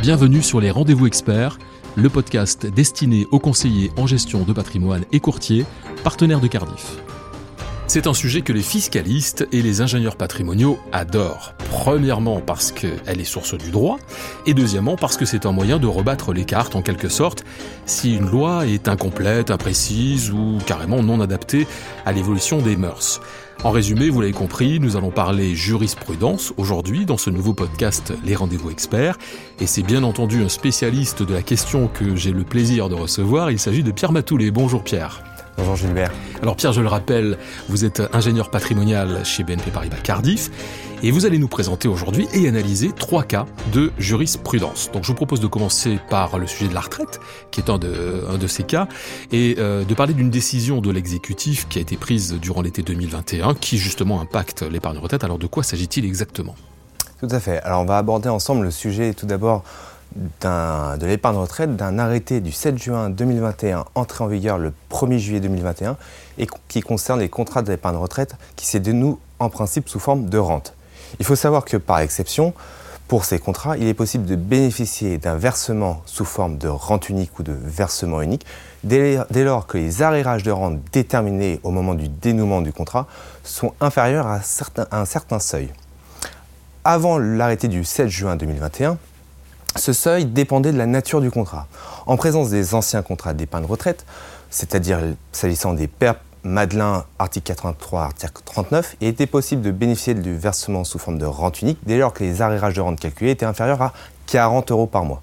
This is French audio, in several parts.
Bienvenue sur les Rendez-vous Experts, le podcast destiné aux conseillers en gestion de patrimoine et courtiers, partenaires de Cardiff. C'est un sujet que les fiscalistes et les ingénieurs patrimoniaux adorent. Premièrement parce qu'elle est source du droit, et deuxièmement parce que c'est un moyen de rebattre les cartes en quelque sorte si une loi est incomplète, imprécise ou carrément non adaptée à l'évolution des mœurs. En résumé, vous l'avez compris, nous allons parler jurisprudence aujourd'hui dans ce nouveau podcast Les Rendez-vous Experts. Et c'est bien entendu un spécialiste de la question que j'ai le plaisir de recevoir. Il s'agit de Pierre Matoulet. Bonjour Pierre. Bonjour Gilbert. Alors Pierre, je le rappelle, vous êtes ingénieur patrimonial chez BNP Paribas Cardiff et vous allez nous présenter aujourd'hui et analyser trois cas de jurisprudence. Donc je vous propose de commencer par le sujet de la retraite, qui est un de, un de ces cas, et euh, de parler d'une décision de l'exécutif qui a été prise durant l'été 2021, qui justement impacte l'épargne retraite. Alors de quoi s'agit-il exactement? Tout à fait. Alors on va aborder ensemble le sujet tout d'abord de l'épargne retraite d'un arrêté du 7 juin 2021 entré en vigueur le 1er juillet 2021 et qui concerne les contrats de l'épargne retraite qui se dénouent en principe sous forme de rente. Il faut savoir que par exception, pour ces contrats, il est possible de bénéficier d'un versement sous forme de rente unique ou de versement unique dès, lors que les arrérages de rente déterminés au moment du dénouement du contrat sont inférieurs à, à un certain seuil. Avant l'arrêté du 7 juin 2021, ce seuil dépendait de la nature du contrat. En présence des anciens contrats d'épargne retraite, c'est-à-dire s'agissant des PERP, Madelin, article 83, article 39, il était possible de bénéficier du versement sous forme de rente unique dès lors que les arrérages de rente calculés étaient inférieurs à 40 euros par mois.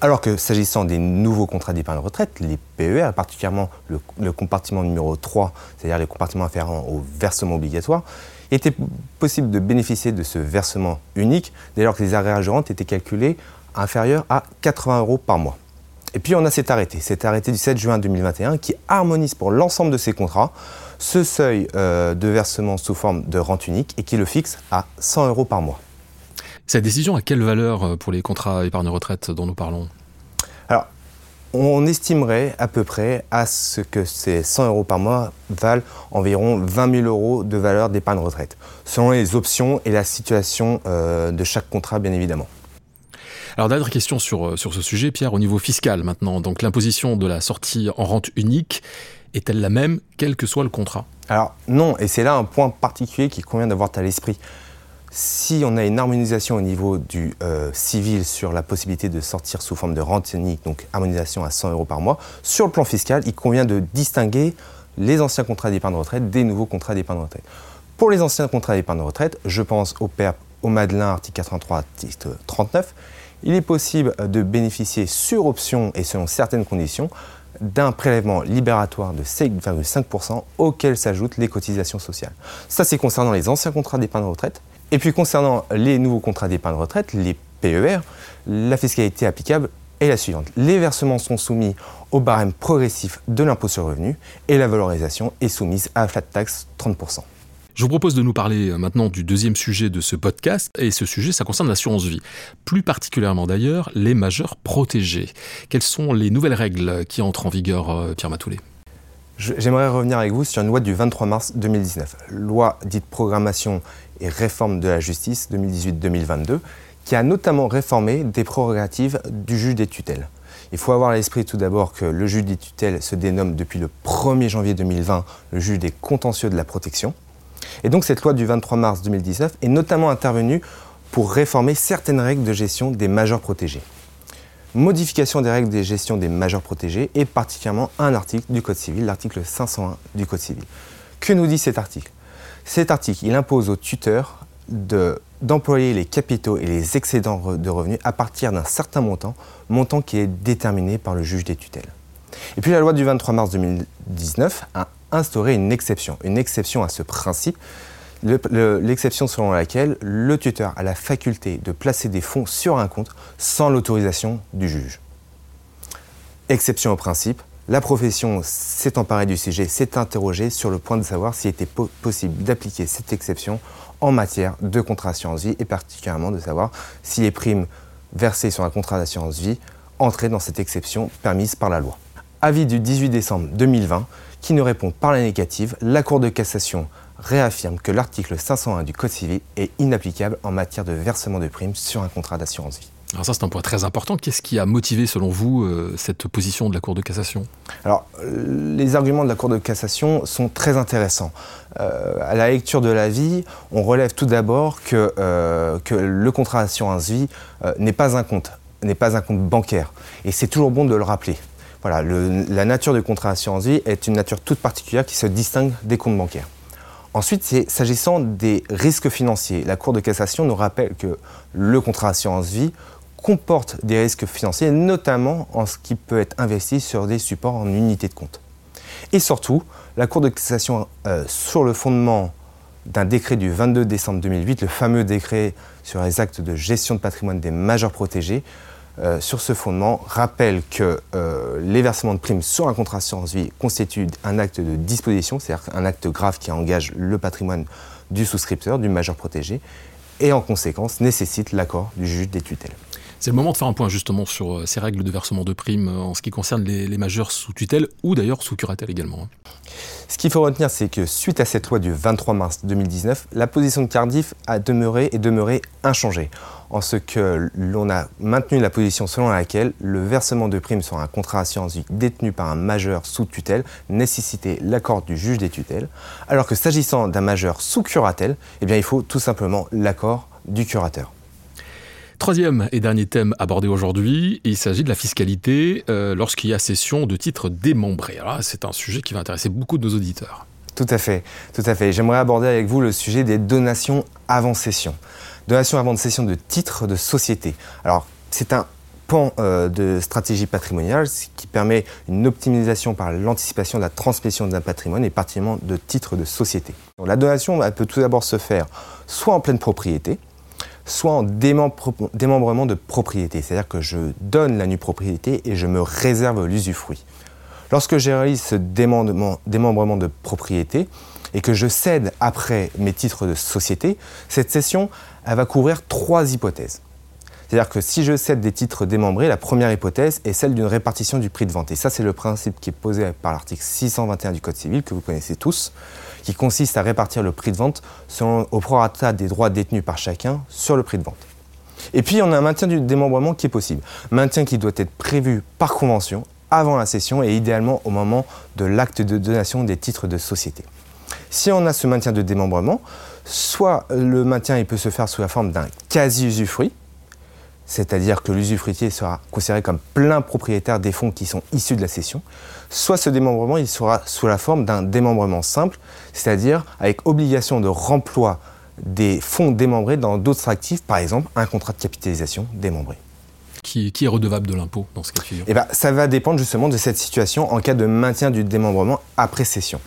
Alors que s'agissant des nouveaux contrats d'épargne retraite, les PER, particulièrement le, compartiment numéro 3, c'est-à-dire les compartiments afférents au versement obligatoire, était possible de bénéficier de ce versement unique dès lors que les arrérages de rente étaient calculés inférieur à 80 euros par mois. Et puis on a cet arrêté, cet arrêté du 7 juin 2021 qui harmonise pour l'ensemble de ces contrats ce seuil euh, de versement sous forme de rente unique et qui le fixe à 100 euros par mois. Cette décision a quelle valeur euh, pour les contrats épargne-retraite dont nous parlons? Alors, on estimerait à peu près à ce que ces 100 euros par mois valent environ 20 000 euros de valeur d'épargne-retraite, selon les options et la situation euh, de chaque contrat bien évidemment. Alors dernière question sur, euh, sur ce sujet, Pierre, au niveau fiscal maintenant. Donc l'imposition de la sortie en rente unique est-elle la même, quel que soit le contrat? Alors non, et c'est là un point particulier qui convient d'avoir à l'esprit. Si on a une harmonisation au niveau du euh, civil sur la possibilité de sortir sous forme de rente unique, donc harmonisation à 100 euros par mois, sur le plan fiscal, il convient de distinguer les anciens contrats d'épargne retraite des nouveaux contrats d'épargne retraite. Pour les anciens contrats d'épargne retraite, je pense au PERP, au Madelin, article 83, article 39, il est possible de bénéficier sur option et selon certaines conditions d'un prélèvement libératoire de 5,5% auquel s'ajoutent les cotisations sociales. Ça, c'est concernant les anciens contrats d'épargne retraite. Et puis concernant les nouveaux contrats d'épargne retraite, les PER, la fiscalité applicable est la suivante. Les versements sont soumis au barème progressif de l'impôt sur le revenu et la valorisation est soumise à flat tax 30%. Je vous propose de nous parler euh, maintenant du deuxième sujet de ce podcast, et ce sujet, ça concerne l'assurance vie. Plus particulièrement d'ailleurs, les majeurs protégés. Quelles sont les nouvelles règles qui entrent en vigueur, euh, Pierre Matoulet? J'aimerais revenir avec vous sur une loi du 23 mars 2019, loi dite programmation et réforme de la justice 2018-2022, qui a notamment réformé des prérogatives du juge des tutelles. Il faut avoir à l'esprit tout d'abord que le juge des tutelles se dénomme depuis le 1er janvier 2020 le juge des contentieux de la protection. Et donc cette loi du 23 mars 2019 est notamment intervenue pour réformer certaines règles de gestion des majeurs protégés. Modification des règles de gestion des majeurs protégés et particulièrement un article du Code civil, l'article 501 du Code civil. Que nous dit cet article? Cet article, il impose aux tuteurs d'employer les capitaux et les excédents de revenus à partir d'un certain montant, montant qui est déterminé par le juge des tutelles. Et puis la loi du 23 mars 2019 a instaurer une exception, une exception à ce principe, l'exception selon laquelle le tuteur a la faculté de placer des fonds sur un compte sans l'autorisation du juge. Exception au principe, la profession s'est emparée du sujet, s'est interrogée sur le point de savoir s'il était possible d'appliquer cette exception en matière de contrat d'assurance vie et particulièrement de savoir si les primes versées sur un contrat d'assurance vie entraient dans cette exception permise par la loi. Avis du 18 décembre 2020, qui ne répond par la négative, la Cour de cassation réaffirme que l'article 501 du Code civil est inapplicable en matière de versement de primes sur un contrat d'assurance vie. Alors ça, c'est un point très important. Qu'est-ce qui a motivé, selon vous, euh, cette position de la Cour de cassation? Alors, les arguments de la Cour de cassation sont très intéressants. Euh, à la lecture de l'avis, on relève tout d'abord que, euh, que le contrat d'assurance vie n'est pas un compte, n'est pas un compte bancaire. Et c'est toujours bon de le rappeler. Voilà, la nature du contrat d'assurance vie est une nature toute particulière qui se distingue des comptes bancaires. Ensuite, s'agissant des risques financiers, la Cour de cassation nous rappelle que le contrat d'assurance vie comporte des risques financiers, notamment en ce qui peut être investi sur des supports en unité de compte. Et surtout, la Cour de cassation, euh, sur le fondement d'un décret du 22 décembre 2008, le fameux décret sur les actes de gestion de patrimoine des majeurs protégés, euh, sur ce fondement, rappelle que euh, les versements de primes sur un contrat assurance vie constituent un acte de disposition, c'est-à-dire un acte grave qui engage le patrimoine du souscripteur, du majeur protégé, et en conséquence nécessite l'accord du juge des tutelles. C'est le moment de faire un point justement sur euh, ces règles de versement de primes euh, en ce qui concerne les, majeurs sous tutelle ou d'ailleurs sous curatelle également. Hein. Ce qu'il faut retenir, c'est que suite à cette loi du 23 mars 2019, la position de Cardiff a demeuré et demeuré inchangée, en ce que l'on a maintenu la position selon laquelle le versement de primes sur un contrat assurance vie détenu par un majeur sous tutelle nécessitait l'accord du juge des tutelles, alors que s'agissant d'un majeur sous curatelle, eh il faut tout simplement l'accord du curateur. Troisième et dernier thème abordé aujourd'hui, il s'agit de la fiscalité euh, lorsqu'il y a cession de titres démembrés. C'est un sujet qui va intéresser beaucoup de nos auditeurs. Tout à fait, tout à fait. J'aimerais aborder avec vous le sujet des donations avant cession. Donations avant cession de titres de société. Alors c'est un pan euh, de stratégie patrimoniale qui permet une optimisation par l'anticipation de la transmission d'un patrimoine et particulièrement de titres de société. la donation peut tout d'abord se faire soit en pleine propriété, soit en démembrement de propriété, c'est-à-dire que je donne la nue propriété et je me réserve l'usufruit. Lorsque je réalise ce démembrement, de propriété et que je cède après mes titres de société, cette cession va couvrir trois hypothèses. C'est-à-dire que si je cède des titres démembrés, la première hypothèse est celle d'une répartition du prix de vente. Et ça, c'est le principe qui est posé par l'article 621 du Code civil, que vous connaissez tous qui consiste à répartir le prix de vente selon, au prorata des droits détenus par chacun sur le prix de vente. Et puis, on a un maintien du démembrement qui est possible. Maintien qui doit être prévu par convention avant la cession et idéalement au moment de l'acte de donation des titres de société. Si on a ce maintien de démembrement, soit le maintien il peut se faire sous la forme d'un quasi-usufruit, c'est-à-dire que l'usufruitier sera considéré comme plein propriétaire des fonds qui sont issus de la cession, soit ce démembrement il sera sous la forme d'un démembrement simple, c'est-à-dire avec obligation de remploi des fonds démembrés dans d'autres actifs, par exemple un contrat de capitalisation démembré. Qui, est redevable de l'impôt dans ce cas de figure eh ben, Ça va dépendre justement de cette situation en cas de maintien du démembrement après cession.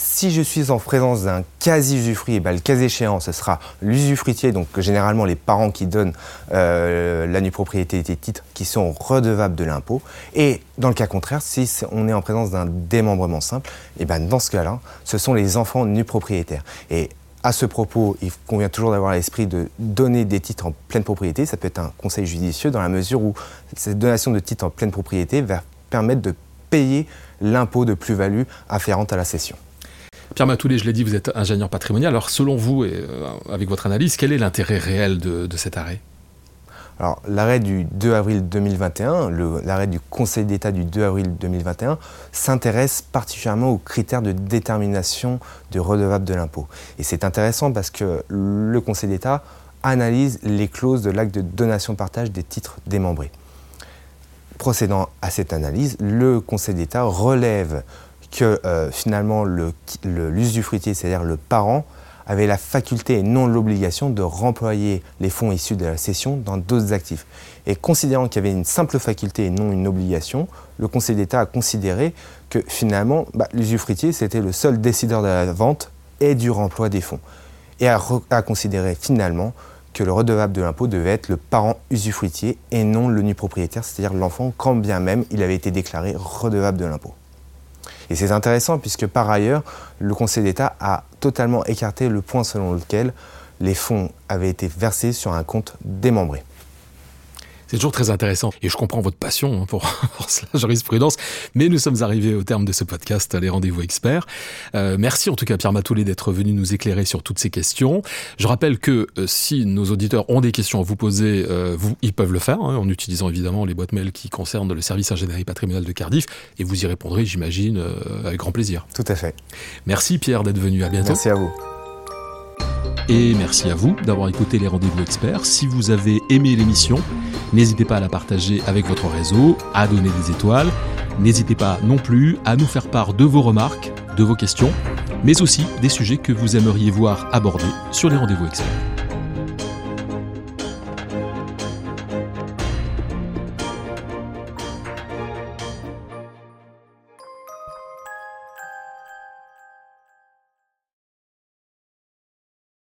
Si je suis en présence d'un quasi-usufruit, eh ben, le cas échéant, ce sera l'usufruitier, donc généralement les parents qui donnent euh, la nue propriété des titres qui sont redevables de l'impôt. Et dans le cas contraire, si on est en présence d'un démembrement simple, eh ben, dans ce cas-là, ce sont les enfants nus propriétaires. Et à ce propos, il convient toujours d'avoir l'esprit de donner des titres en pleine propriété. Ça peut être un conseil judicieux dans la mesure où cette donation de titres en pleine propriété va permettre de payer l'impôt de plus-value afférente à la cession. Pierre Matoulet, je l'ai dit, vous êtes ingénieur patrimonial. Alors, selon vous, et euh, avec votre analyse, quel est l'intérêt réel de, cet arrêt? Alors, l'arrêt du 2 avril 2021, l'arrêt du Conseil d'État du 2 avril 2021, s'intéresse particulièrement aux critères de détermination de redevable de l'impôt. Et c'est intéressant parce que le Conseil d'État analyse les clauses de l'acte de donation-partage des titres démembrés. Procédant à cette analyse, le Conseil d'État relève que euh, finalement l'usufruitier, c'est-à-dire le parent, avait la faculté et non l'obligation de remployer les fonds issus de la cession dans d'autres actifs. Et considérant qu'il y avait une simple faculté et non une obligation, le Conseil d'État a considéré que finalement bah, l'usufruitier c'était le seul décideur de la vente et du remploi des fonds. Et a, a considéré finalement que le redevable de l'impôt devait être le parent usufruitier et non le nu propriétaire, c'est-à-dire l'enfant, quand bien même il avait été déclaré redevable de l'impôt. Et c'est intéressant puisque par ailleurs, le Conseil d'État a totalement écarté le point selon lequel les fonds avaient été versés sur un compte démembré. C'est toujours très intéressant et je comprends votre passion hein, pour, pour la jurisprudence. Mais nous sommes arrivés au terme de ce podcast, les rendez-vous experts. Euh, merci en tout cas Pierre Matoulet d'être venu nous éclairer sur toutes ces questions. Je rappelle que euh, si nos auditeurs ont des questions à vous poser, euh, vous, ils peuvent le faire hein, en utilisant évidemment les boîtes mail qui concernent le service ingénierie patrimoniale de Cardiff et vous y répondrez, j'imagine, avec grand plaisir. Tout à fait. Merci Pierre d'être venu. À bientôt. Merci à vous. Et merci à vous d'avoir écouté les rendez-vous experts. Si vous avez aimé l'émission, n'hésitez pas à la partager avec votre réseau, à donner des étoiles. N'hésitez pas non plus à nous faire part de vos remarques, de vos questions, mais aussi des sujets que vous aimeriez voir abordés sur les rendez-vous experts.